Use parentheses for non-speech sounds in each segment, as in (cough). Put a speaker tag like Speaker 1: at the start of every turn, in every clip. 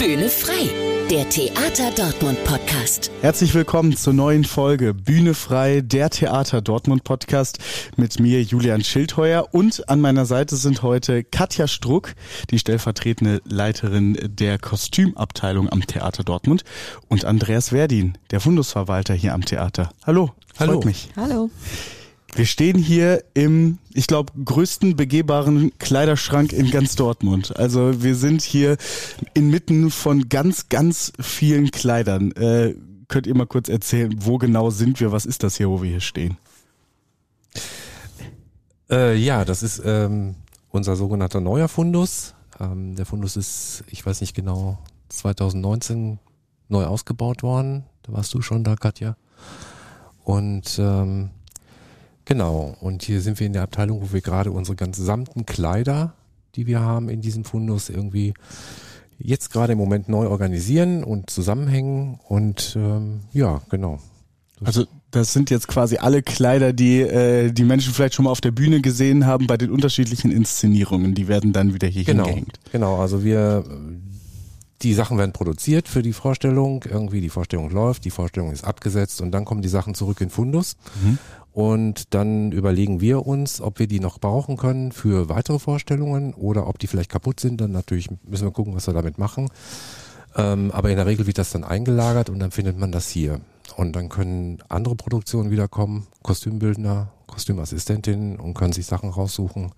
Speaker 1: Bühne frei, der Theater Dortmund Podcast.
Speaker 2: Herzlich willkommen zur neuen Folge Bühne frei, der Theater Dortmund Podcast mit mir Julian Schildheuer und an meiner Seite sind heute Katja Struck, die stellvertretende Leiterin der Kostümabteilung am Theater Dortmund und Andreas Werdin, der Fundusverwalter hier am Theater. Hallo,
Speaker 3: Hallo.
Speaker 2: freut mich.
Speaker 4: Hallo.
Speaker 2: Wir stehen hier im, ich glaube, größten begehbaren Kleiderschrank in ganz Dortmund. Also wir sind hier inmitten von ganz, ganz vielen Kleidern. Äh, könnt ihr mal kurz erzählen, wo genau sind wir? Was ist das hier, wo wir hier stehen?
Speaker 3: Äh, ja, das ist ähm, unser sogenannter neuer Fundus. Ähm, der Fundus ist, ich weiß nicht genau, 2019 neu ausgebaut worden. Da warst du schon da, Katja. Und ähm, genau, und hier sind wir in der Abteilung, wo wir gerade unsere ganz samten Kleider, die wir haben in diesem Fundus, irgendwie jetzt gerade im Moment neu organisieren und zusammenhängen. Und ähm, ja, genau.
Speaker 2: Also das sind jetzt quasi alle Kleider, die äh, die Menschen vielleicht schon mal auf der Bühne gesehen haben bei den unterschiedlichen Inszenierungen. Die werden dann wieder hier
Speaker 3: genau,
Speaker 2: hingehängt.
Speaker 3: Genau, also wir, die Sachen werden produziert für die Vorstellung, irgendwie die Vorstellung läuft, die Vorstellung ist abgesetzt und dann kommen die Sachen zurück in Fundus.
Speaker 2: Mhm.
Speaker 3: Und dann überlegen wir uns, ob wir die noch brauchen können für weitere Vorstellungen oder ob die vielleicht kaputt sind. Dann natürlich müssen wir gucken, was wir damit machen. Ähm, aber in der Regel wird das dann eingelagert und dann findet man das hier. Und dann können andere Produktionen wiederkommen, Kostümbildner, Kostümassistentinnen und können sich Sachen raussuchen.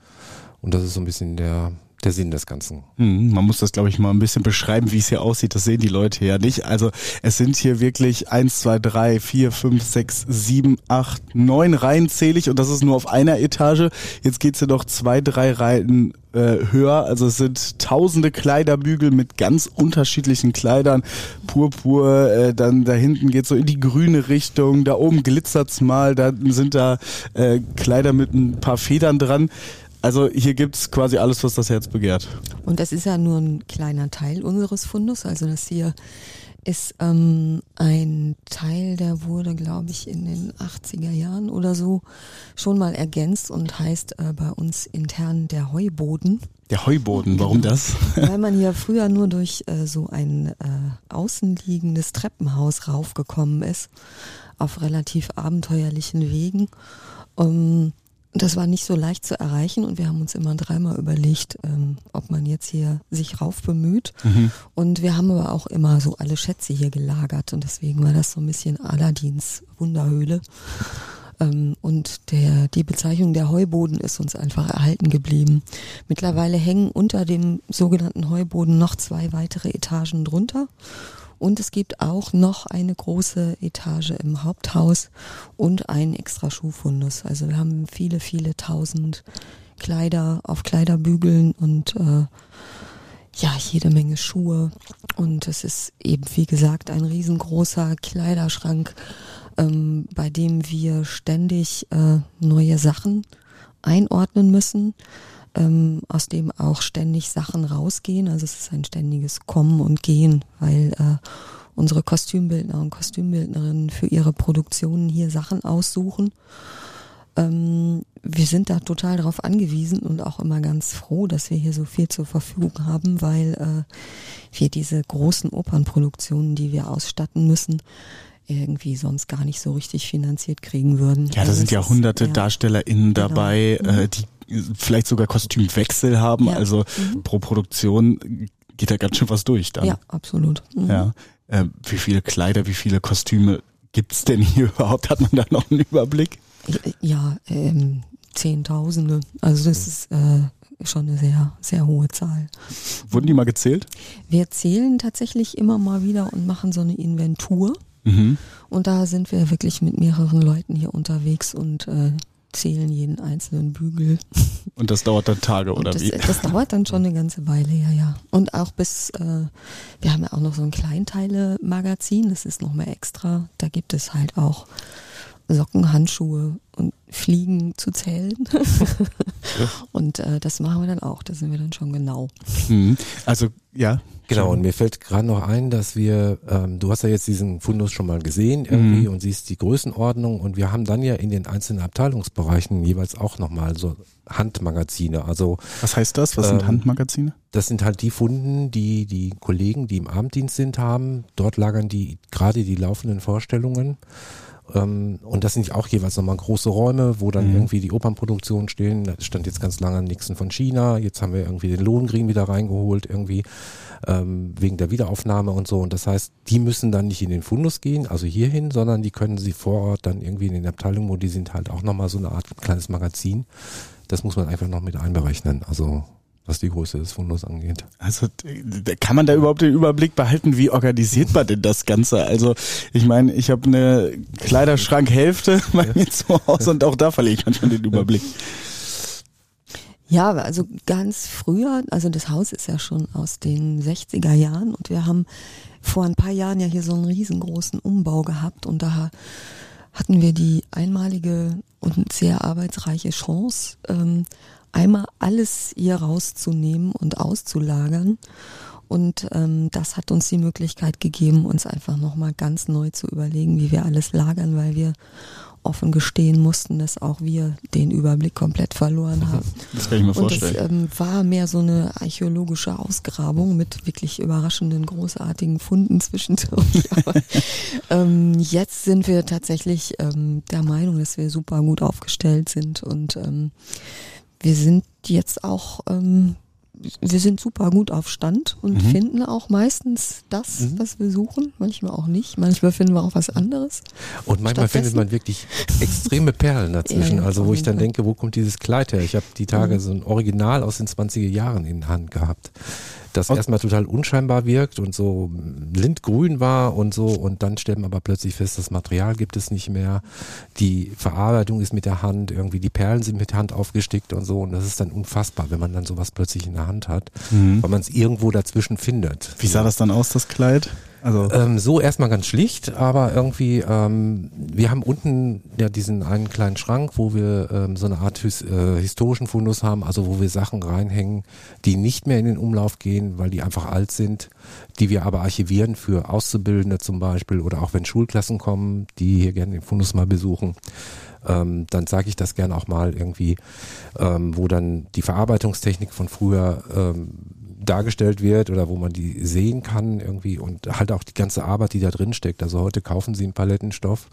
Speaker 3: Und das ist so ein bisschen der, der Sinn des Ganzen.
Speaker 2: Hm, Man muss das, glaube ich, mal ein bisschen beschreiben, wie es hier aussieht. Das sehen die Leute ja nicht. Also es sind hier wirklich eins, zwei, drei, vier, fünf, sechs, sieben, acht, neun Reihen zählig und das ist nur auf einer Etage. Jetzt geht's hier noch zwei, drei Reihen äh, höher. Also es sind tausende Kleiderbügel mit ganz unterschiedlichen Kleidern. Purpur, äh, dann da hinten geht's so in die grüne Richtung. Da oben glitzert's mal. Da sind da äh, Kleider mit ein paar Federn dran. Also hier gibt's quasi alles, was das Herz begehrt.
Speaker 4: Und das ist ja nur ein kleiner Teil unseres Fundes. Also das hier ist ähm, ein Teil, der wurde, glaube ich, in den 80er Jahren oder so schon mal ergänzt und heißt äh, bei uns intern der Heuboden.
Speaker 2: Der Heuboden, warum das? (laughs)
Speaker 4: Weil man hier früher nur durch äh, so ein äh, außenliegendes Treppenhaus raufgekommen ist, auf relativ abenteuerlichen Wegen. Um, das war nicht so leicht zu erreichen und wir haben uns immer dreimal überlegt, ähm, ob man jetzt hier sich rauf bemüht. Und wir haben aber auch immer so alle Schätze hier gelagert und deswegen war das so ein bisschen Aladins Wunderhöhle. Ähm, und der, die Bezeichnung der Heuboden ist uns einfach erhalten geblieben. Mittlerweile hängen unter dem sogenannten Heuboden noch zwei weitere Etagen drunter. Und es gibt auch noch eine große Etage im Haupthaus und einen extra Schuhfundus. Also wir haben viele, viele tausend Kleider auf Kleiderbügeln und äh, ja, jede Menge Schuhe. Und es ist eben, wie gesagt, ein riesengroßer Kleiderschrank, ähm, bei dem wir ständig äh, neue Sachen einordnen müssen, ähm, aus dem auch ständig Sachen rausgehen. Also es ist ein ständiges Kommen und Gehen, weil äh, unsere Kostümbildner und Kostümbildnerinnen für ihre Produktionen hier Sachen aussuchen. Ähm, wir sind da total darauf angewiesen und auch immer ganz froh, dass wir hier so viel zur Verfügung haben, weil äh, wir diese großen Opernproduktionen, die wir ausstatten müssen, irgendwie sonst gar nicht so richtig finanziert kriegen würden.
Speaker 2: Ja, da
Speaker 4: Also
Speaker 2: sind ja
Speaker 4: ist-
Speaker 2: hunderte
Speaker 4: ja.
Speaker 2: DarstellerInnen
Speaker 4: Genau.
Speaker 2: dabei,
Speaker 4: Mhm.
Speaker 2: äh, die vielleicht sogar Kostümwechsel haben.
Speaker 4: Ja.
Speaker 2: Also
Speaker 4: Mhm.
Speaker 2: pro Produktion geht da ganz schön was durch dann.
Speaker 4: Ja, absolut. Mhm.
Speaker 2: Ja. Äh, wie viele Kleider, wie viele Kostüme gibt's denn (laughs) hier überhaupt? Hat man da noch einen Überblick?
Speaker 4: Ja, ähm, Zehntausende. Also das ist äh, schon eine sehr, sehr hohe Zahl.
Speaker 2: Wurden die mal gezählt?
Speaker 4: Wir zählen tatsächlich immer mal wieder und machen so eine Inventur.
Speaker 2: Mhm.
Speaker 4: Und da sind wir wirklich mit mehreren Leuten hier unterwegs und äh, zählen jeden einzelnen Bügel. (laughs)
Speaker 2: Und das dauert dann Tage oder
Speaker 4: das,
Speaker 2: wie?
Speaker 4: das dauert dann schon eine ganze Weile, ja, ja. Und auch bis, äh, wir haben ja auch noch so ein Kleinteile-Magazin, das ist noch mal extra. Da gibt es halt auch Socken, Handschuhe und Fliegen zu zählen. (laughs) und äh, das machen wir dann auch, da sind wir dann schon genau.
Speaker 2: Mhm. Also ja,
Speaker 3: Genau, und mir fällt gerade noch ein, dass wir, ähm, du hast ja jetzt diesen Fundus schon mal gesehen irgendwie
Speaker 2: Mhm.
Speaker 3: und siehst die Größenordnung und wir haben dann ja in den einzelnen Abteilungsbereichen jeweils auch nochmal so Handmagazine. Also
Speaker 2: Was heißt das? Was sind
Speaker 3: Ähm,
Speaker 2: Handmagazine?
Speaker 3: das sind halt die Funden, die die Kollegen, die im Abenddienst sind, haben. Dort lagern die gerade die laufenden Vorstellungen. Ähm, und das sind auch jeweils nochmal große Räume, wo dann
Speaker 2: Mhm.
Speaker 3: irgendwie die Opernproduktionen stehen. Da stand jetzt ganz lange Nixon von China. Jetzt haben wir irgendwie den Lohengrin wieder reingeholt, irgendwie ähm, wegen der Wiederaufnahme und so. Und das heißt, die müssen dann nicht in den Fundus gehen, also hierhin, sondern die können sie vor Ort dann irgendwie in den Abteilungen, wo die sind, halt auch nochmal so eine Art kleines Magazin. Das muss man einfach noch mit einberechnen. Also was die Größe des Fundus angeht.
Speaker 2: Also kann man da überhaupt den Überblick behalten, wie organisiert man denn das Ganze? Also ich meine, ich habe eine Kleiderschrankhälfte (laughs) bei mir zu Hause und auch da verliere ich manchmal den Überblick.
Speaker 4: Ja, also ganz früher, also das Haus ist ja schon aus den 60er Jahren und wir haben vor ein paar Jahren ja hier so einen riesengroßen Umbau gehabt und da hatten wir die einmalige und sehr arbeitsreiche Chance, ähm, einmal alles hier rauszunehmen und auszulagern. Und ähm, das hat uns die Möglichkeit gegeben, uns einfach nochmal ganz neu zu überlegen, wie wir alles lagern, weil wir offen gestehen mussten, dass auch wir den Überblick komplett verloren (laughs) haben.
Speaker 2: Das kann ich mir
Speaker 4: Und das
Speaker 2: vorstellen.
Speaker 4: ähm, war mehr so eine archäologische Ausgrabung mit wirklich überraschenden, großartigen Funden zwischendurch. (laughs) Aber ähm, jetzt sind wir tatsächlich ähm, der Meinung, dass wir super gut aufgestellt sind und ähm, wir sind jetzt auch, ähm, wir sind super gut auf Stand und
Speaker 2: Mhm.
Speaker 4: finden auch meistens das,
Speaker 3: Mhm.
Speaker 4: was wir suchen. Manchmal auch nicht. Manchmal finden wir auch was anderes.
Speaker 3: Und manchmal findet man wirklich extreme Perlen dazwischen. (laughs)
Speaker 4: Ja,
Speaker 3: also wo ich dann
Speaker 4: Fall.
Speaker 3: denke, wo kommt dieses Kleid her? Ich habe die Tage
Speaker 4: Mhm.
Speaker 3: so ein Original aus den 20er Jahren in der Hand gehabt. Das
Speaker 2: Und-
Speaker 3: erstmal total unscheinbar wirkt und so lindgrün war und so und dann stellt man aber plötzlich fest, das Material gibt es nicht mehr. Die Verarbeitung ist mit der Hand, irgendwie die Perlen sind mit Hand aufgestickt und so und das ist dann unfassbar, wenn man dann sowas plötzlich in der Hand hat,
Speaker 2: Mhm.
Speaker 3: weil man es irgendwo dazwischen findet.
Speaker 2: Wie sah das dann aus, das Kleid? Also
Speaker 3: Ähm, so erstmal ganz schlicht, aber irgendwie, ähm, wir haben unten ja diesen einen kleinen Schrank, wo wir ähm, so eine Art his äh, historischen Fundus haben, also wo wir Sachen reinhängen, die nicht mehr in den Umlauf gehen, weil die einfach alt sind, die wir aber archivieren für Auszubildende zum Beispiel oder auch wenn Schulklassen kommen, die hier gerne den Fundus mal besuchen. Ähm, dann sage ich das gerne auch mal irgendwie, ähm, wo dann die Verarbeitungstechnik von früher ähm, dargestellt wird oder wo man die sehen kann irgendwie und halt auch die ganze Arbeit, die da drin steckt. Also heute kaufen sie einen Palettenstoff,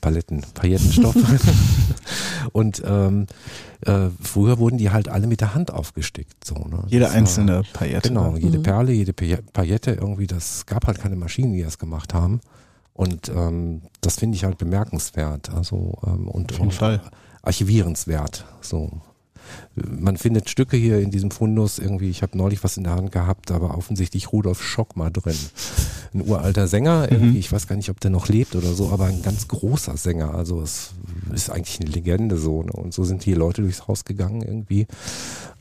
Speaker 3: Paletten, Paillettenstoff (laughs) und ähm, äh, früher wurden die halt alle mit der Hand aufgestickt. So, ne?
Speaker 2: jede
Speaker 3: Das war-
Speaker 2: einzelne Paillette.
Speaker 3: Genau, jede
Speaker 4: Mhm.
Speaker 3: Perle, jede Paille- Paillette irgendwie, das gab halt keine Maschinen, die das gemacht haben. Und ähm, das finde ich halt bemerkenswert. Also ähm, und,
Speaker 2: Auf jeden
Speaker 3: und
Speaker 2: Fall.
Speaker 3: archivierenswert. So. Man findet Stücke hier in diesem Fundus irgendwie, ich habe neulich was in der Hand gehabt, aber offensichtlich Rudolf Schock mal drin. Ein uralter Sänger, irgendwie,
Speaker 2: Mhm.
Speaker 3: ich weiß gar nicht, ob der noch lebt oder so, aber ein ganz großer Sänger. Also es ist eigentlich eine Legende so. Ne? Und so sind hier Leute durchs Haus gegangen irgendwie.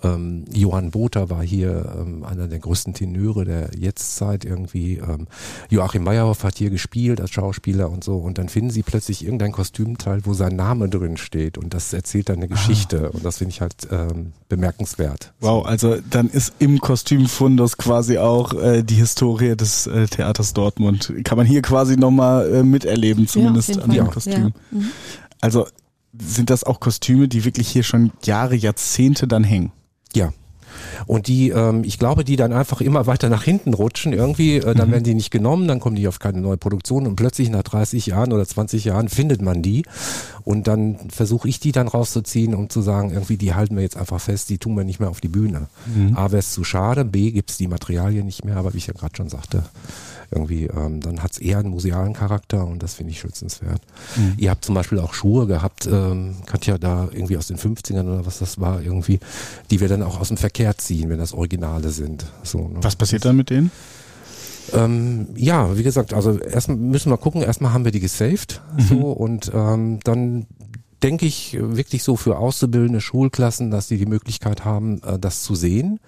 Speaker 3: Ähm, Johann Botha war hier ähm, einer der größten Tenöre der Jetztzeit irgendwie. Ähm, Joachim Meyerhoff hat hier gespielt als Schauspieler und so. Und dann finden sie plötzlich irgendein Kostümteil, wo sein Name drin steht. Und das erzählt dann eine Geschichte. Und das finde ich halt ähm, bemerkenswert.
Speaker 2: Wow, also dann ist im Kostümfundus quasi auch äh, die Historie des äh, Theaters Dortmund. Kann man hier quasi nochmal äh, miterleben, zumindest
Speaker 4: jeden
Speaker 2: an dem. Kostüm.
Speaker 4: Ja. Mhm.
Speaker 2: Also sind das auch Kostüme, die wirklich hier schon Jahre, Jahrzehnte dann hängen?
Speaker 3: Ja. Und die, ähm, ich glaube, die dann einfach immer weiter nach hinten rutschen irgendwie, äh, dann
Speaker 2: Mhm.
Speaker 3: werden die nicht genommen, dann kommen die auf keine neue Produktion und plötzlich nach 30 Jahren oder 20 Jahren findet man die und dann versuche ich die dann rauszuziehen und zu sagen, irgendwie, die halten wir jetzt einfach fest, die tun wir nicht mehr auf die Bühne.
Speaker 2: Mhm.
Speaker 3: A, wäre es zu schade, B, gibt's die Materialien nicht mehr, aber wie ich ja gerade schon sagte, irgendwie, ähm, dann hat's eher einen musealen Charakter und das finde ich schützenswert.
Speaker 2: Mhm.
Speaker 3: Ihr habt zum Beispiel auch Schuhe gehabt, ähm, Katja, da irgendwie aus den 50ern oder was das war, irgendwie, die wir dann auch aus dem Verkehr ziehen, wenn das Originale sind. So, ne?
Speaker 2: Was passiert dann mit denen?
Speaker 3: Ähm, ja, wie gesagt, also erstmal müssen wir gucken, erstmal haben wir die gesaved, so, und ähm, dann denke ich wirklich so für auszubildende Schulklassen, dass die die Möglichkeit haben, äh, das zu sehen.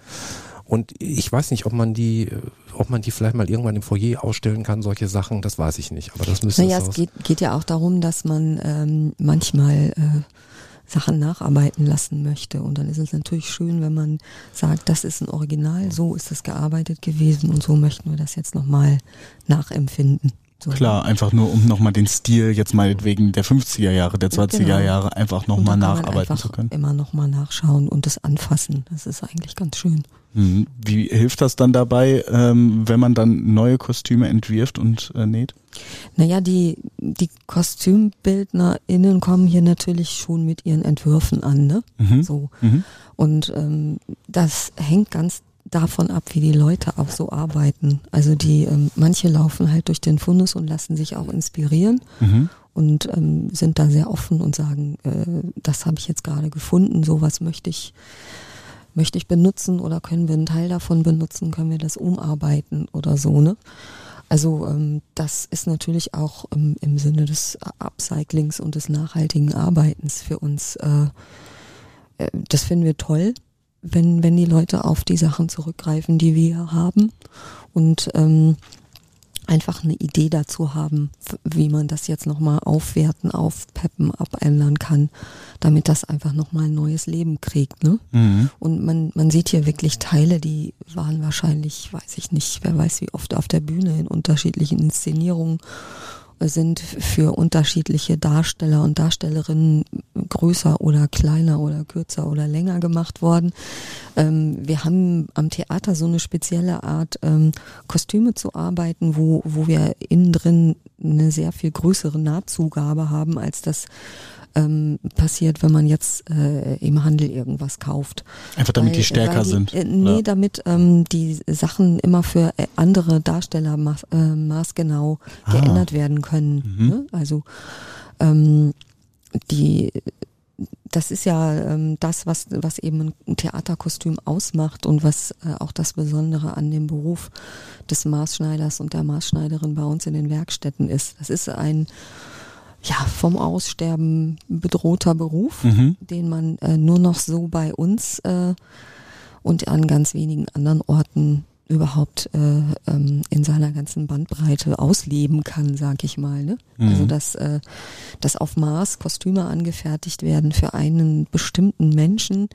Speaker 3: Und ich weiß nicht, ob man die, äh, ob man die vielleicht mal irgendwann im Foyer ausstellen kann, solche Sachen, das weiß ich nicht. Aber das müsste
Speaker 4: Naja,
Speaker 3: es
Speaker 4: es
Speaker 3: aus.
Speaker 4: geht, geht ja auch darum, dass man ähm, manchmal äh, Sachen nacharbeiten lassen möchte. Und dann ist es natürlich schön, wenn man sagt, das ist ein Original, so ist es gearbeitet gewesen und so möchten wir das jetzt nochmal nachempfinden. So.
Speaker 2: Klar, einfach nur, um nochmal den Stil jetzt meinetwegen der 50er Jahre, der 20er
Speaker 4: Genau.
Speaker 2: Jahre einfach nochmal nacharbeiten zu können.
Speaker 4: Immer nochmal nachschauen und das anfassen. Das ist eigentlich ganz schön.
Speaker 2: Mhm. Wie hilft das dann dabei, ähm, wenn man dann neue Kostüme entwirft und äh, näht?
Speaker 4: Naja, die, die KostümbildnerInnen kommen hier natürlich schon mit ihren Entwürfen an, ne?
Speaker 2: Mhm.
Speaker 4: So.
Speaker 2: Mhm.
Speaker 4: Und ähm, das hängt ganz davon ab, wie die Leute auch so arbeiten. Also die, ähm, manche laufen halt durch den Fundus und lassen sich auch inspirieren
Speaker 2: Mhm.
Speaker 4: und ähm, sind da sehr offen und sagen, äh, das habe ich jetzt gerade gefunden, sowas möchte ich, möchte ich benutzen oder können wir einen Teil davon benutzen, können wir das umarbeiten oder so, ne? Also ähm, das ist natürlich auch ähm, im Sinne des Upcyclings und des nachhaltigen Arbeitens für uns, äh, äh, das finden wir toll, wenn, wenn die Leute auf die Sachen zurückgreifen, die wir haben und ähm, einfach eine Idee dazu haben, wie man das jetzt nochmal aufwerten, aufpeppen, abändern kann, damit das einfach nochmal ein neues Leben kriegt. Ne?
Speaker 2: Mhm.
Speaker 4: Und man, man sieht hier wirklich Teile, die waren wahrscheinlich, weiß ich nicht, wer weiß wie oft auf der Bühne in unterschiedlichen Inszenierungen sind für unterschiedliche Darsteller und Darstellerinnen größer oder kleiner oder kürzer oder länger gemacht worden. Ähm, wir haben am Theater so eine spezielle Art, ähm, Kostüme zu arbeiten, wo, wo wir innen drin eine sehr viel größere Nahtzugabe haben, als das ähm, passiert, wenn man jetzt äh, im Handel irgendwas kauft.
Speaker 2: Einfach damit
Speaker 4: Weil-
Speaker 2: die stärker
Speaker 4: die,
Speaker 2: sind.
Speaker 4: Äh, nee,
Speaker 2: Ja.
Speaker 4: damit ähm, die Sachen immer für äh, andere Darsteller maß, äh, maßgenau
Speaker 2: Ah.
Speaker 4: geändert werden können.
Speaker 2: Mhm.
Speaker 4: Ne? Also ähm, die das ist ja ähm, das, was, was eben ein Theaterkostüm ausmacht und was äh, auch das Besondere an dem Beruf des Maßschneiders und der Maßschneiderin bei uns in den Werkstätten ist. Das ist ein ja, vom Aussterben bedrohter Beruf,
Speaker 2: Mhm.
Speaker 4: den man äh, nur noch so bei uns äh, und an ganz wenigen anderen Orten überhaupt äh, ähm, in seiner ganzen Bandbreite ausleben kann, sag ich mal. Ne?
Speaker 2: Mhm.
Speaker 4: Also dass, äh, dass auf Maß Kostüme angefertigt werden für einen bestimmten Menschen,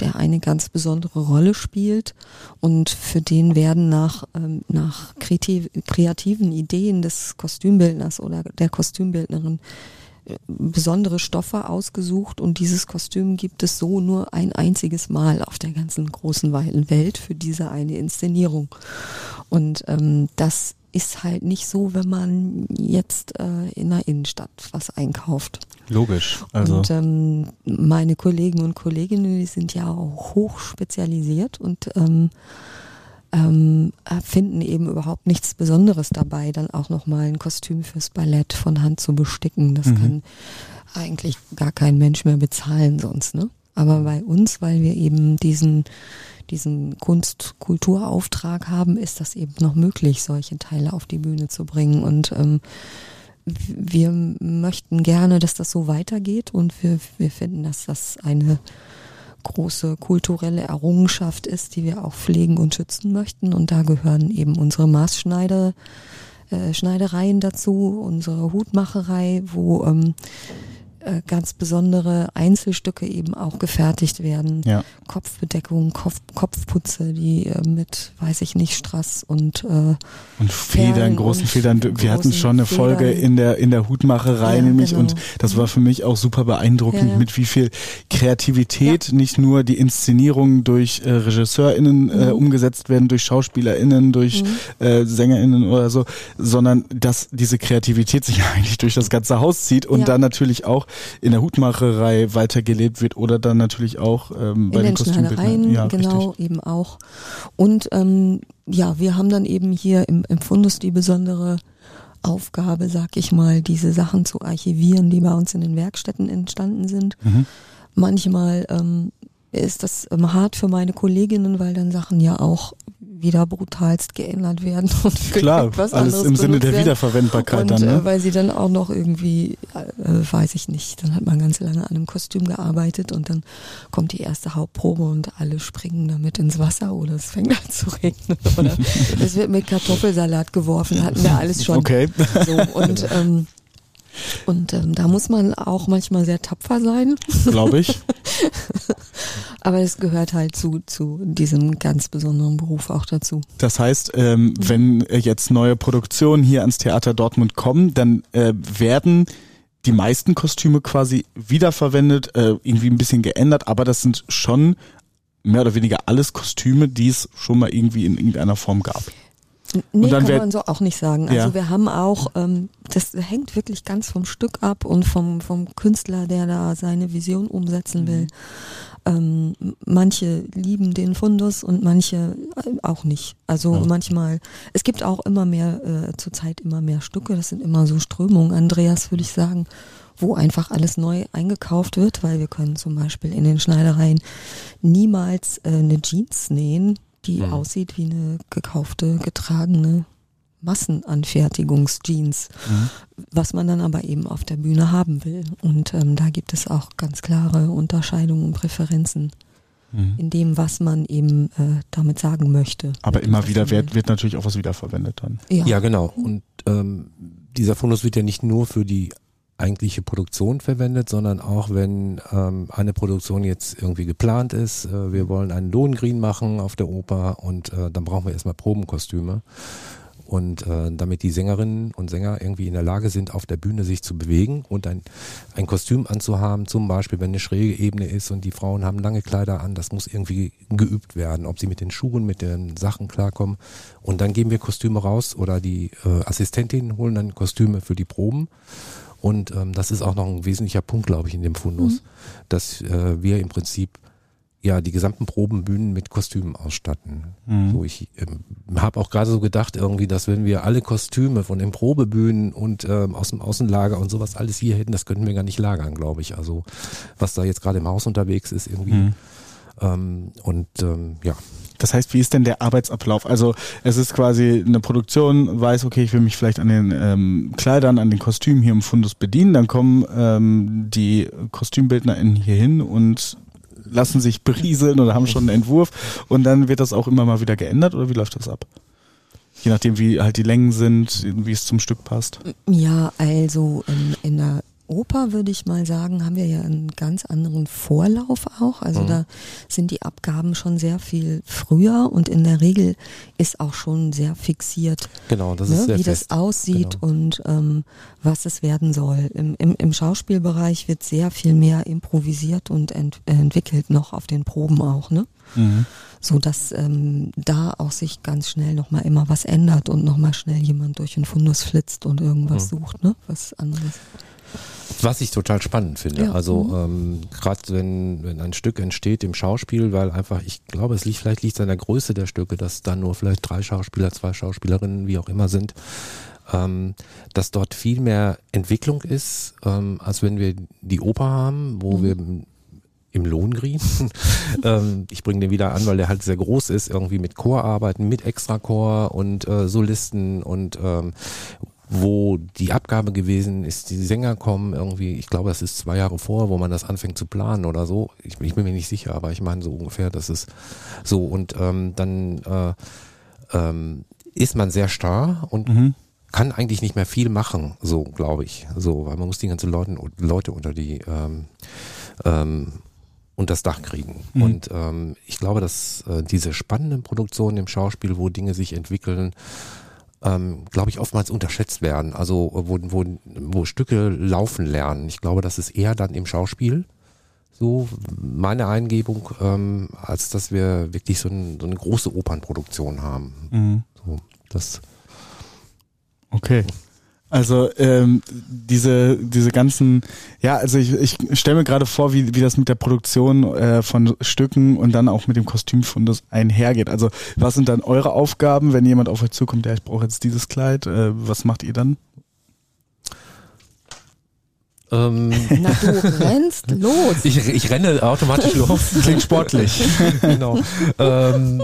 Speaker 4: der eine ganz besondere Rolle spielt und für den werden nach, ähm, nach kreativ, kreativen Ideen des Kostümbildners oder der Kostümbildnerin besondere Stoffe ausgesucht und dieses Kostüm gibt es so nur ein einziges Mal auf der ganzen großen weiten Welt für diese eine Inszenierung. Und ähm, das ist halt nicht so, wenn man jetzt äh, in der Innenstadt was einkauft.
Speaker 2: Logisch. Also
Speaker 4: Und ähm, meine Kollegen und Kolleginnen, die sind ja auch hoch spezialisiert und ähm, ähm, finden eben überhaupt nichts Besonderes dabei, dann auch nochmal ein Kostüm fürs Ballett von Hand zu besticken. Das
Speaker 2: Mhm.
Speaker 4: kann eigentlich gar kein Mensch mehr bezahlen sonst, ne? Aber bei uns, weil wir eben diesen, diesen Kunst-Kulturauftrag haben, ist das eben noch möglich, solche Teile auf die Bühne zu bringen. Und ähm, wir möchten gerne, dass das so weitergeht und wir, wir finden, dass das eine große kulturelle Errungenschaft ist, die wir auch pflegen und schützen möchten. Und da gehören eben unsere Maßschneider, äh, Schneidereien dazu, unsere Hutmacherei, wo ähm, äh, ganz besondere Einzelstücke eben auch gefertigt werden.
Speaker 2: ja.
Speaker 4: Kopfbedeckung, Kopf, Kopfputze, die äh, mit, weiß ich nicht, Strass und äh,
Speaker 2: Und Federn,
Speaker 4: Perlen
Speaker 2: großen
Speaker 4: und
Speaker 2: Federn. Wir
Speaker 4: großen
Speaker 2: hatten schon eine Folge
Speaker 4: Federn.
Speaker 2: in der, in der Hutmacherei
Speaker 4: Ja,
Speaker 2: nämlich
Speaker 4: genau.
Speaker 2: und das war für mich auch super beeindruckend,
Speaker 4: Ja,
Speaker 2: mit wie viel Kreativität nicht nur die Inszenierungen durch äh, RegisseurInnen äh,
Speaker 4: Mhm.
Speaker 2: umgesetzt werden, durch SchauspielerInnen, durch äh, SängerInnen oder so, sondern dass diese Kreativität sich (laughs) eigentlich durch das ganze Haus zieht und dann natürlich auch in der Hutmacherei weitergelebt wird oder dann natürlich auch ähm, bei
Speaker 4: in
Speaker 2: den
Speaker 4: den
Speaker 2: Kostümbildnern. Ja,
Speaker 4: genau,
Speaker 2: richtig.
Speaker 4: eben auch. Und ähm, ja, wir haben dann eben hier im, im Fundus die besondere Aufgabe, sag ich mal, diese Sachen zu archivieren, die bei uns in den Werkstätten entstanden sind.
Speaker 2: Mhm.
Speaker 4: Manchmal ähm, ist das ähm, hart für meine Kolleginnen, weil dann Sachen ja auch wieder brutalst geändert werden und (laughs) für
Speaker 2: Klar,
Speaker 4: irgendwas
Speaker 2: alles
Speaker 4: anderes
Speaker 2: im Sinne der
Speaker 4: werden.
Speaker 2: Wiederverwendbarkeit
Speaker 4: Und
Speaker 2: dann.
Speaker 4: äh,
Speaker 2: Ne?
Speaker 4: weil sie dann auch noch irgendwie, äh, weiß ich nicht, dann hat man ganz lange an einem Kostüm gearbeitet und dann kommt die erste Hauptprobe und alle springen damit ins Wasser oder es fängt an zu regnen oder (laughs) es wird mit Kartoffelsalat geworfen, hatten wir alles schon.
Speaker 2: Okay.
Speaker 4: So, und ähm, Und ähm, da muss man auch manchmal sehr tapfer sein.
Speaker 2: Glaube ich. (laughs)
Speaker 4: Aber es gehört halt zu, zu diesem ganz besonderen Beruf auch dazu.
Speaker 2: Das heißt, ähm, wenn jetzt neue Produktionen hier ans Theater Dortmund kommen, dann äh, werden die meisten Kostüme quasi wiederverwendet, äh, irgendwie ein bisschen geändert, aber das sind schon mehr oder weniger alles Kostüme, die es schon mal irgendwie in irgendeiner Form gab.
Speaker 4: Nee, kann man so auch nicht sagen. Also
Speaker 2: Ja.
Speaker 4: wir haben auch, ähm, das hängt wirklich ganz vom Stück ab und vom, vom Künstler, der da seine Vision umsetzen will. Ähm, manche lieben den Fundus und manche äh, auch nicht. Also
Speaker 3: Ja.
Speaker 4: manchmal, es gibt auch immer mehr, äh, zurzeit immer mehr Stücke, das sind immer so Strömungen, Andreas, würde ich sagen, wo einfach alles neu eingekauft wird, weil wir können zum Beispiel in den Schneidereien niemals äh, eine Jeans nähen, die
Speaker 3: Mhm.
Speaker 4: aussieht wie eine gekaufte, getragene Massenanfertigungsjeans, was man dann aber eben auf der Bühne haben will. Und ähm, da gibt es auch ganz klare Unterscheidungen und Präferenzen in dem, was man eben äh, damit sagen möchte.
Speaker 2: Aber immer wieder
Speaker 4: man
Speaker 2: wird, wird natürlich auch was wiederverwendet dann.
Speaker 4: Ja.
Speaker 3: Ja, genau. Und ähm, dieser Fundus wird ja nicht nur für die eigentliche Produktion verwendet, sondern auch wenn ähm, eine Produktion jetzt irgendwie geplant ist, äh, wir wollen einen Lohengrin machen auf der Oper und äh, dann brauchen wir erstmal Probenkostüme. Und äh, damit die Sängerinnen und Sänger irgendwie in der Lage sind, auf der Bühne sich zu bewegen und ein, ein Kostüm anzuhaben, zum Beispiel, wenn eine schräge Ebene ist und die Frauen haben lange Kleider an, das muss irgendwie geübt werden, ob sie mit den Schuhen, mit den Sachen klarkommen. Und dann geben wir Kostüme raus oder die äh, Assistentinnen holen dann Kostüme für die Proben. Und ähm, das ist auch noch ein wesentlicher Punkt, glaube ich, in dem Fundus, dass äh, wir im Prinzip ja die gesamten Probenbühnen mit Kostümen ausstatten. So ich ähm, habe auch gerade so gedacht irgendwie, dass wenn wir alle Kostüme von den Probebühnen und ähm, aus dem Außenlager und sowas alles hier hätten, das könnten wir gar nicht lagern, glaube ich. Also was da jetzt gerade im Haus unterwegs ist irgendwie. Ähm, und ähm, ja,
Speaker 2: Das heißt, wie ist denn der Arbeitsablauf? Also es ist quasi eine Produktion, weiß, okay, ich will mich vielleicht an den ähm, Kleidern, an den Kostümen hier im Fundus bedienen, dann kommen ähm, die KostümbildnerInnen hier hin und lassen sich berieseln oder haben schon einen Entwurf und dann wird das auch immer mal wieder geändert oder wie läuft das ab? Je nachdem, wie halt die Längen sind, wie es zum Stück passt.
Speaker 4: Ja, also in, in der Oper würde ich mal sagen, haben wir ja einen ganz anderen Vorlauf auch. Also da sind die Abgaben schon sehr viel früher und in der Regel ist auch schon sehr fixiert,
Speaker 3: genau, das ist
Speaker 4: ne,
Speaker 3: sehr
Speaker 4: wie
Speaker 3: fest.
Speaker 4: das aussieht
Speaker 3: Genau.
Speaker 4: und ähm, was es werden soll. Im, im, Im Schauspielbereich wird sehr viel mehr improvisiert und ent, entwickelt noch auf den Proben auch, ne? So dass ähm, da auch sich ganz schnell nochmal immer was ändert und nochmal schnell jemand durch den Fundus flitzt und irgendwas
Speaker 3: Mhm.
Speaker 4: sucht, ne? Was anderes.
Speaker 3: Was ich total spannend finde.
Speaker 4: Ja.
Speaker 3: Also
Speaker 4: Mhm.
Speaker 3: ähm, gerade wenn, wenn ein Stück entsteht im Schauspiel, weil einfach, ich glaube, es liegt, vielleicht liegt es an der Größe der Stücke, dass da nur vielleicht drei Schauspieler, zwei Schauspielerinnen, wie auch immer sind, ähm, dass dort viel mehr Entwicklung ist, ähm, als wenn wir die Oper haben, wo wir im- Lohngrin. (laughs) ähm, ich bringe den wieder an, weil der halt sehr groß ist, irgendwie mit Chorarbeiten, mit Extrachor und äh, Solisten und ähm, wo die Abgabe gewesen ist, die Sänger kommen irgendwie, ich glaube, das ist zwei Jahre vor, wo man das anfängt zu planen oder so. Ich, ich bin mir nicht sicher, aber ich meine so ungefähr, das ist so und ähm, dann äh, ähm, ist man sehr starr und kann eigentlich nicht mehr viel machen, so glaube ich, so, weil man muss die ganzen Leute, Leute unter die ähm, ähm, und das Dach kriegen. Und ähm, ich glaube, dass äh, diese spannenden Produktionen im Schauspiel, wo Dinge sich entwickeln, ähm, glaube ich, oftmals unterschätzt werden. Also äh, wo, wo, wo Stücke laufen lernen. Ich glaube, das ist eher dann im Schauspiel so meine Eingebung, ähm, als dass wir wirklich so, ein, so eine große Opernproduktion haben.
Speaker 2: Mhm.
Speaker 3: So, das
Speaker 2: Okay. Also ähm, diese diese ganzen, ja, also ich, ich stelle mir gerade vor, wie, wie das mit der Produktion äh, von Stücken und dann auch mit dem Kostümfundus einhergeht. Also was sind dann eure Aufgaben, wenn jemand auf euch zukommt, ja, ich brauche jetzt dieses Kleid, äh, was macht ihr dann?
Speaker 3: Ähm, (laughs)
Speaker 4: Na, du rennst los.
Speaker 3: ich, ich renne automatisch (laughs) los.
Speaker 2: Klingt sportlich. (laughs)
Speaker 3: genau. Ähm,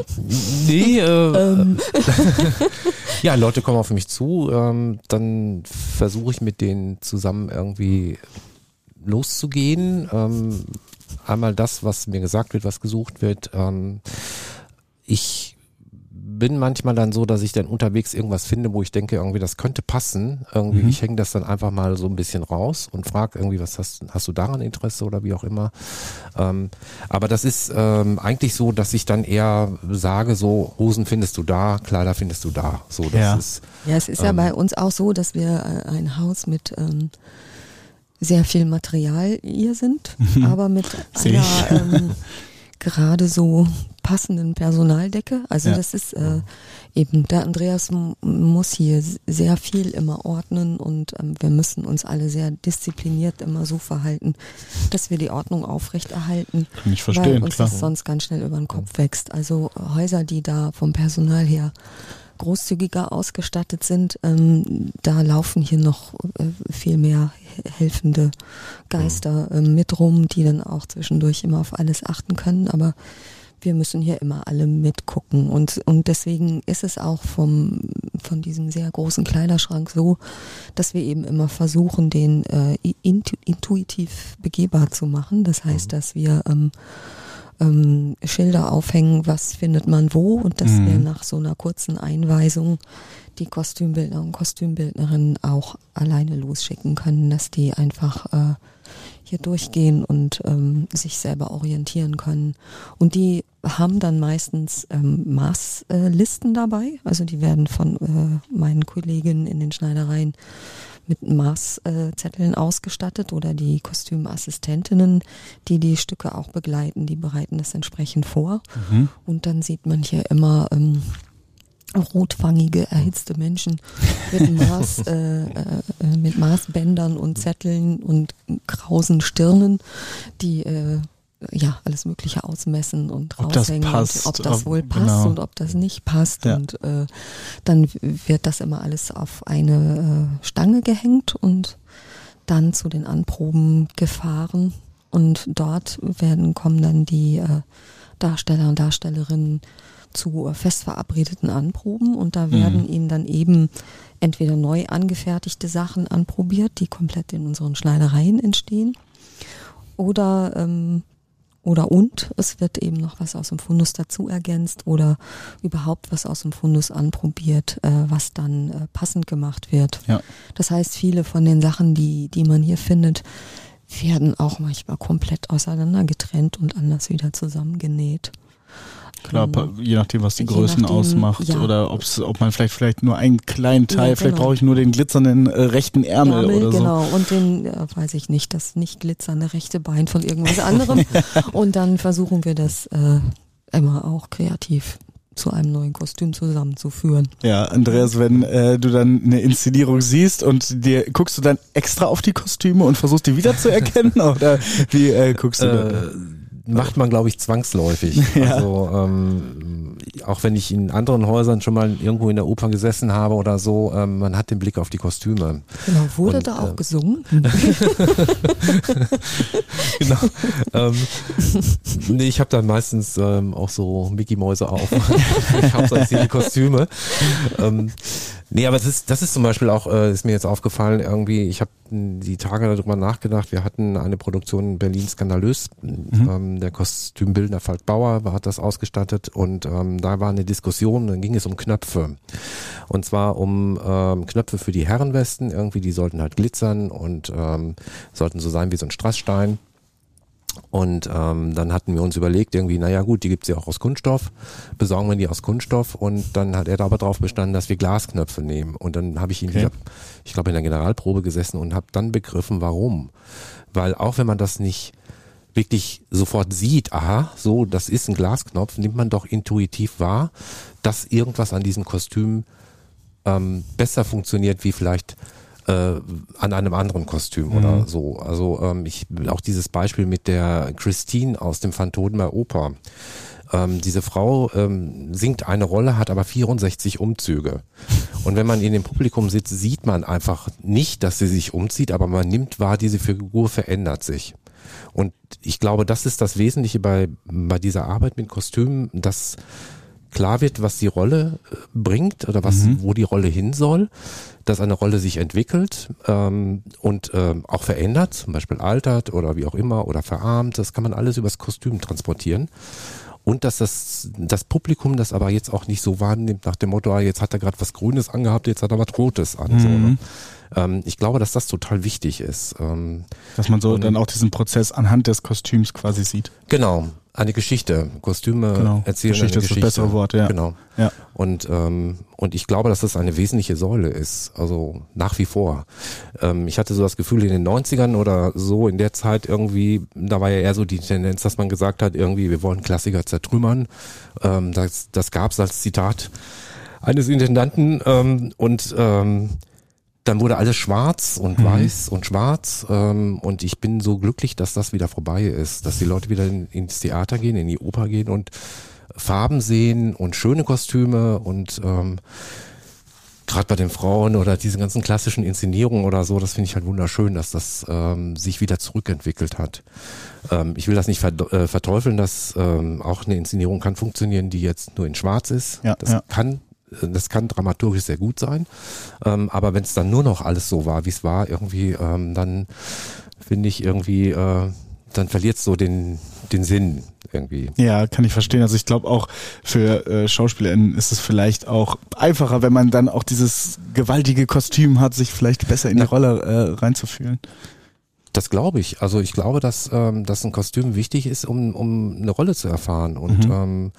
Speaker 3: nee, äh, ja, Leute kommen auf mich zu, ähm, dann versuche ich mit denen zusammen irgendwie loszugehen. Ähm, einmal das, was mir gesagt wird, was gesucht wird. Ähm, ich bin manchmal dann so, dass ich dann unterwegs irgendwas finde, wo ich denke, irgendwie das könnte passen. Irgendwie,
Speaker 2: Mhm.
Speaker 3: ich hänge das dann einfach mal so ein bisschen raus und frage irgendwie, was hast, hast du daran Interesse oder wie auch immer. Ähm, aber das ist ähm, eigentlich so, dass ich dann eher sage, so Hosen findest du da, Kleider findest du da. So, das
Speaker 2: Ja.
Speaker 3: ist
Speaker 4: Ja, es ist ja
Speaker 3: Ähm.
Speaker 4: bei uns auch so, dass wir äh, ein Haus mit ähm, sehr viel Material hier sind, aber mit einer ähm, (laughs) gerade so passenden Personaldecke. Also
Speaker 2: Ja.
Speaker 4: das ist äh, eben, der Andreas muss hier sehr viel immer ordnen und ähm, wir müssen uns alle sehr diszipliniert immer so verhalten, dass wir die Ordnung aufrechterhalten.
Speaker 2: Kann ich
Speaker 4: weil
Speaker 2: verstehen,
Speaker 4: uns
Speaker 2: klar.
Speaker 4: das sonst ganz schnell über den Kopf wächst. Also Häuser, die da vom Personal her großzügiger ausgestattet sind, ähm, da laufen hier noch äh, viel mehr he- helfende Geister ähm, mit rum, die dann auch zwischendurch immer auf alles achten können. Aber wir müssen hier immer alle mitgucken und und deswegen ist es auch vom von diesem sehr großen Kleiderschrank so, dass wir eben immer versuchen, den äh, intu intuitiv begehbar zu machen. Das heißt, dass wir ähm, ähm, Schilder aufhängen, was findet man wo und dass
Speaker 2: Mhm.
Speaker 4: wir nach so einer kurzen Einweisung die Kostümbildner und Kostümbildnerinnen auch alleine losschicken können, dass die einfach äh, hier durchgehen und ähm, sich selber orientieren können. Und die haben dann meistens ähm, Maßlisten dabei, also die werden von äh, meinen Kolleginnen in den Schneidereien mit Maßzetteln ausgestattet oder die Kostümassistentinnen, die die Stücke auch begleiten, die bereiten das entsprechend vor.
Speaker 2: Mhm.
Speaker 4: Und dann sieht man hier immer ähm, rotwangige, erhitzte Menschen mit, (laughs) Maß, äh, äh, mit Maßbändern und Zetteln und krausen Stirnen, die äh, ja alles Mögliche ausmessen und
Speaker 2: Ob das
Speaker 4: raushängen,
Speaker 2: passt,
Speaker 4: und ob das
Speaker 2: ob-
Speaker 4: wohl passt
Speaker 2: genau.
Speaker 4: und ob das nicht passt.
Speaker 2: Ja.
Speaker 4: Und äh, dann wird das immer alles auf eine äh, Stange gehängt und dann zu den Anproben gefahren. Und dort werden, kommen dann die äh, Darsteller und Darstellerinnen zu fest verabredeten Anproben und da werden ihnen dann eben entweder neu angefertigte Sachen anprobiert, die komplett in unseren Schneidereien entstehen, oder ähm, oder und es wird eben noch was aus dem Fundus dazu ergänzt oder überhaupt was aus dem Fundus anprobiert, äh, was dann äh, passend gemacht wird.
Speaker 2: Ja.
Speaker 4: Das heißt, viele von den Sachen, die, die man hier findet, werden auch manchmal komplett auseinander getrennt und anders wieder zusammengenäht.
Speaker 2: Klar, pa- je nachdem, was die
Speaker 4: je
Speaker 2: Größen
Speaker 4: nachdem,
Speaker 2: ausmacht
Speaker 4: ja.
Speaker 2: oder ob's, ob man vielleicht vielleicht nur einen kleinen Teil,
Speaker 4: Ja,
Speaker 2: vielleicht
Speaker 4: genau.
Speaker 2: brauche ich nur den glitzernden äh, rechten Ärmel,
Speaker 4: Ärmel,
Speaker 2: oder so.
Speaker 4: genau. Und den, äh, weiß ich nicht, das nicht glitzernde rechte Bein von irgendwas anderem. (laughs) und dann versuchen wir das äh, immer auch kreativ zu einem neuen Kostüm zusammenzuführen.
Speaker 2: Ja, Andreas, wenn äh, du dann eine Inszenierung siehst und dir guckst du dann extra auf die Kostüme und versuchst die wieder zu erkennen (laughs) oder wie äh, guckst du dann?
Speaker 3: äh, macht man, glaube ich, zwangsläufig. (laughs)
Speaker 2: Ja.
Speaker 3: Also ähm, auch wenn ich in anderen Häusern schon mal irgendwo in der Oper gesessen habe oder so, ähm, man hat den Blick auf die Kostüme.
Speaker 4: Genau, wurde
Speaker 3: Und,
Speaker 4: da auch
Speaker 3: äh,
Speaker 4: gesungen? (laughs) (laughs)
Speaker 3: genau. ähm, nee, ich habe dann meistens ähm, auch so Mickey Mäuse auf. ich hauptsächlich die Kostüme. Ähm, nee, aber das ist, das ist zum Beispiel auch, äh, ist mir jetzt aufgefallen, irgendwie, ich habe die Tage darüber nachgedacht, wir hatten eine Produktion in Berlin skandalös. Ähm, der Kostümbildner Falk Bauer war- hat das ausgestattet und ähm, da war eine Diskussion, dann ging es um Knöpfe. Und zwar um ähm, Knöpfe für die Herrenwesten, irgendwie, die sollten halt glitzern und ähm, sollten so sein wie so ein Strassstein. Und ähm, dann hatten wir uns überlegt, irgendwie, naja gut, die gibt's ja auch aus Kunststoff, besorgen wir die aus Kunststoff und dann hat er da aber drauf bestanden, dass wir Glasknöpfe nehmen. Und dann habe ich ihn,
Speaker 2: Okay.
Speaker 3: ich, hab, ich glaube, in der Generalprobe gesessen und habe dann begriffen, warum. Weil auch wenn man das nicht wirklich sofort sieht, aha, so, das ist ein Glasknopf, nimmt man doch intuitiv wahr, dass irgendwas an diesem Kostüm ähm, besser funktioniert wie vielleicht äh, an einem anderen Kostüm oder so. Also ähm, ich auch dieses Beispiel mit der Christine aus dem Phantom der Oper. Ähm, diese Frau ähm, singt eine Rolle, hat aber 64 Umzüge. Und wenn man in dem Publikum sitzt, sieht man einfach nicht, dass sie sich umzieht, aber man nimmt wahr, diese Figur verändert sich. Und ich glaube, das ist das Wesentliche bei, bei dieser Arbeit mit Kostümen, dass klar wird, was die Rolle äh, bringt oder was, wo die Rolle hin soll, dass eine Rolle sich entwickelt ähm, und ähm, auch verändert, zum Beispiel altert oder wie auch immer oder verarmt. Das kann man alles übers Kostüm transportieren. und dass das, das Publikum das aber jetzt auch nicht so wahrnimmt nach dem Motto, ah, jetzt hat er gerade was Grünes angehabt, jetzt hat er was Rotes an. So,
Speaker 2: Mhm.
Speaker 3: ne? ähm, ich glaube, dass das total wichtig ist. Ähm,
Speaker 2: Dass man so dann auch diesen Prozess anhand des Kostüms quasi sieht.
Speaker 3: genau, eine Geschichte. Kostüme
Speaker 2: Genau.
Speaker 3: erzählen
Speaker 2: Geschichte
Speaker 3: eine
Speaker 2: ist das
Speaker 3: Geschichte.
Speaker 2: bessere Wort, ja.
Speaker 3: Genau.
Speaker 2: Ja.
Speaker 3: Und, ähm, und ich glaube, dass das eine wesentliche Säule ist. Also nach wie vor. Ähm, ich hatte so das Gefühl in den 90ern oder so in der Zeit irgendwie, da war ja eher so die Tendenz, dass man gesagt hat, irgendwie, wir wollen Klassiker zertrümmern. Ähm, das das gab es als Zitat eines Intendanten. Ähm, und ähm, dann wurde alles schwarz und
Speaker 2: Mhm.
Speaker 3: weiß und schwarz. Ähm, und ich bin so glücklich, dass das wieder vorbei ist. Dass die Leute wieder in, ins Theater gehen, in die Oper gehen und Farben sehen und schöne Kostüme und ähm, gerade bei den Frauen oder diese ganzen klassischen Inszenierungen oder so, das finde ich halt wunderschön, dass das ähm, sich wieder zurückentwickelt hat. Ähm, ich will das nicht äh, verteufeln, dass ähm, auch eine Inszenierung kann funktionieren, die jetzt nur in Schwarz ist.
Speaker 2: Ja,
Speaker 3: das
Speaker 2: ja.
Speaker 3: kann das kann dramaturgisch sehr gut sein, ähm, aber wenn es dann nur noch alles so war, wie es war, irgendwie, ähm, dann finde ich irgendwie, äh, dann verliert es so den den Sinn irgendwie.
Speaker 2: Ja, kann ich verstehen. Also ich glaube auch für äh, SchauspielerInnen ist es vielleicht auch einfacher, wenn man dann auch dieses gewaltige Kostüm hat, sich vielleicht besser in die. Rolle äh, reinzufühlen.
Speaker 3: Das glaube ich. Also ich glaube, dass, ähm, dass ein Kostüm wichtig ist, um, um eine Rolle zu erfahren. Und
Speaker 2: Mhm.
Speaker 3: ähm,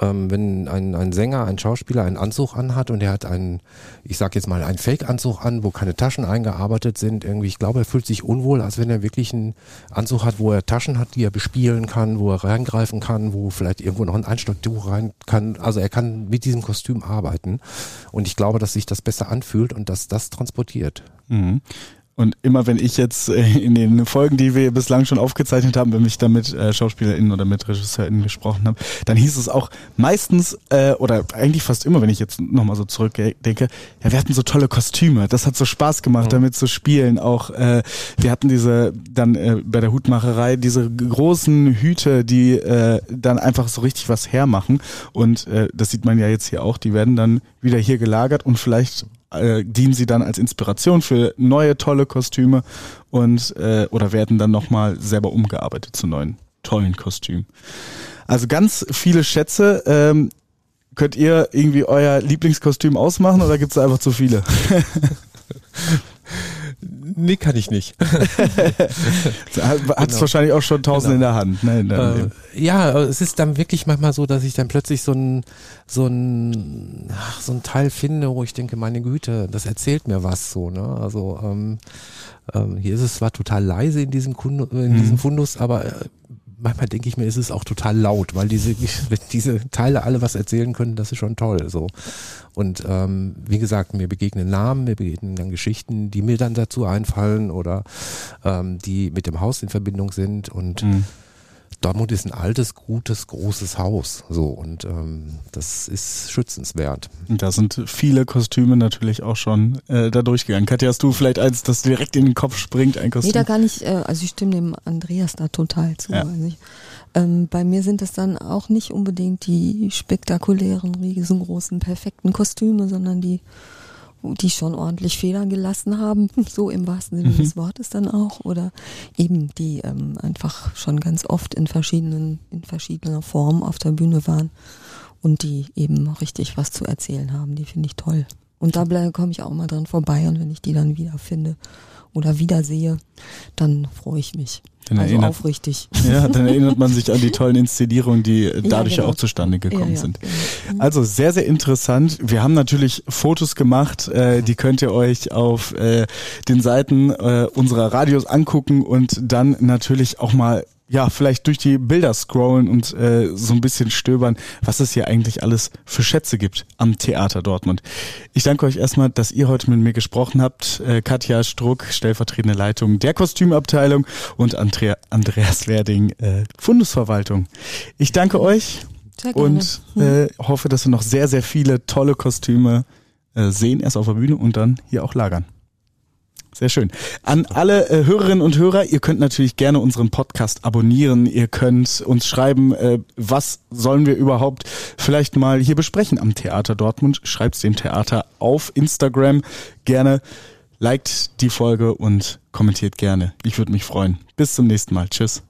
Speaker 3: ähm, wenn ein, ein Sänger, ein Schauspieler einen Anzug anhat und er hat einen, ich sag jetzt mal, einen Fake-Anzug an, wo keine Taschen eingearbeitet sind, irgendwie, ich glaube, er fühlt sich unwohl, als wenn er wirklich einen Anzug hat, wo er Taschen hat, die er bespielen kann, wo er reingreifen kann, wo vielleicht irgendwo noch ein Einstecktuch rein kann. Also er kann mit diesem Kostüm arbeiten. Und ich glaube, dass sich das besser anfühlt und dass das transportiert.
Speaker 2: Mhm. Und immer wenn ich jetzt äh, in den Folgen, die wir bislang schon aufgezeichnet haben, wenn ich da mit äh, SchauspielerInnen oder mit RegisseurInnen gesprochen habe, dann hieß es auch meistens, äh, oder eigentlich fast immer, wenn ich jetzt nochmal so zurückdenke, ja, wir hatten so tolle Kostüme, das hat so Spaß gemacht, damit zu spielen. Auch äh, wir hatten diese, dann äh, bei der Hutmacherei, diese großen Hüte, die äh, dann einfach so richtig was hermachen. Und äh, das sieht man ja jetzt hier auch, die werden dann wieder hier gelagert und vielleicht äh, dienen sie dann als Inspiration für neue tolle Kostüme und äh, oder werden dann nochmal selber umgearbeitet zu neuen tollen Kostümen. Also ganz viele Schätze. Ähm, könnt ihr irgendwie euer Lieblingskostüm ausmachen oder gibt es einfach zu viele? (laughs)
Speaker 3: Nee, kann ich nicht. (laughs)
Speaker 2: Hat es
Speaker 3: Genau.
Speaker 2: wahrscheinlich auch schon tausend
Speaker 3: Genau.
Speaker 2: in der Hand. Ne, in
Speaker 3: Äh, ja, es ist dann wirklich manchmal so, dass ich dann plötzlich so ein, so ein, ach, so ein Teil finde, wo ich denke, meine Güte, das erzählt mir was so, ne? Also ähm, ähm, hier ist es zwar total leise in diesem Kunde, in
Speaker 2: Mhm.
Speaker 3: diesem Fundus, aber äh, manchmal denke ich mir, ist es auch total laut, weil diese, (laughs) diese Teile alle was erzählen können, das ist schon toll. So. Und ähm, wie gesagt, mir begegnen Namen, mir begegnen dann Geschichten, die mir dann dazu einfallen oder ähm, die mit dem Haus in Verbindung sind und
Speaker 2: Mhm.
Speaker 3: Dortmund ist ein altes, gutes, großes Haus. So und ähm, das ist schützenswert.
Speaker 2: Da sind viele Kostüme natürlich auch schon äh, da durchgegangen. Katja, hast du vielleicht eins, das direkt in den Kopf springt, ein
Speaker 4: Nee,
Speaker 2: Kostüm?
Speaker 4: da kann ich, äh, also ich stimme dem Andreas da total zu.
Speaker 2: Ja.
Speaker 4: Also ich, ähm, bei mir sind es dann auch nicht unbedingt die spektakulären, riesengroßen, perfekten Kostüme, sondern die, die schon ordentlich Federn gelassen haben, (laughs) so im wahrsten Sinne
Speaker 2: Mhm.
Speaker 4: des Wortes dann auch. Oder eben die ähm, einfach schon ganz oft in verschiedenen, in verschiedener Form auf der Bühne waren und die eben richtig was zu erzählen haben. Die finde ich toll. Und da komme ich auch mal dran vorbei und wenn ich die dann wiederfinde oder wiedersehe, dann freue ich mich.
Speaker 2: Dann
Speaker 4: also
Speaker 2: erinnert-
Speaker 4: aufrichtig.
Speaker 2: Ja, dann erinnert man sich an die tollen Inszenierungen, die (laughs) dadurch ja
Speaker 4: genau.
Speaker 2: auch zustande gekommen
Speaker 4: Ja, ja,
Speaker 2: sind. Also sehr, sehr interessant. Wir haben natürlich Fotos gemacht, äh, die könnt ihr euch auf äh, den Seiten äh, unserer Radios angucken und dann natürlich auch mal ja, vielleicht durch die Bilder scrollen und äh, so ein bisschen stöbern, was es hier eigentlich alles für Schätze gibt am Theater Dortmund. Ich danke euch erstmal, dass ihr heute mit mir gesprochen habt. Äh, Katja Struck, stellvertretende Leitung der Kostümabteilung und Andrea, Andreas Werding, äh, Fundesverwaltung. Ich danke euch und äh, hoffe, dass wir noch sehr, sehr viele tolle Kostüme äh, sehen, erst auf der Bühne und dann hier auch lagern. Sehr schön. An alle äh, Hörerinnen und Hörer, ihr könnt natürlich gerne unseren Podcast abonnieren. Ihr könnt uns schreiben, äh, was sollen wir überhaupt vielleicht mal hier besprechen am Theater Dortmund. Schreibt's dem Theater auf Instagram gerne. Liked die Folge und kommentiert gerne. Ich würde mich freuen. Bis zum nächsten Mal. Tschüss.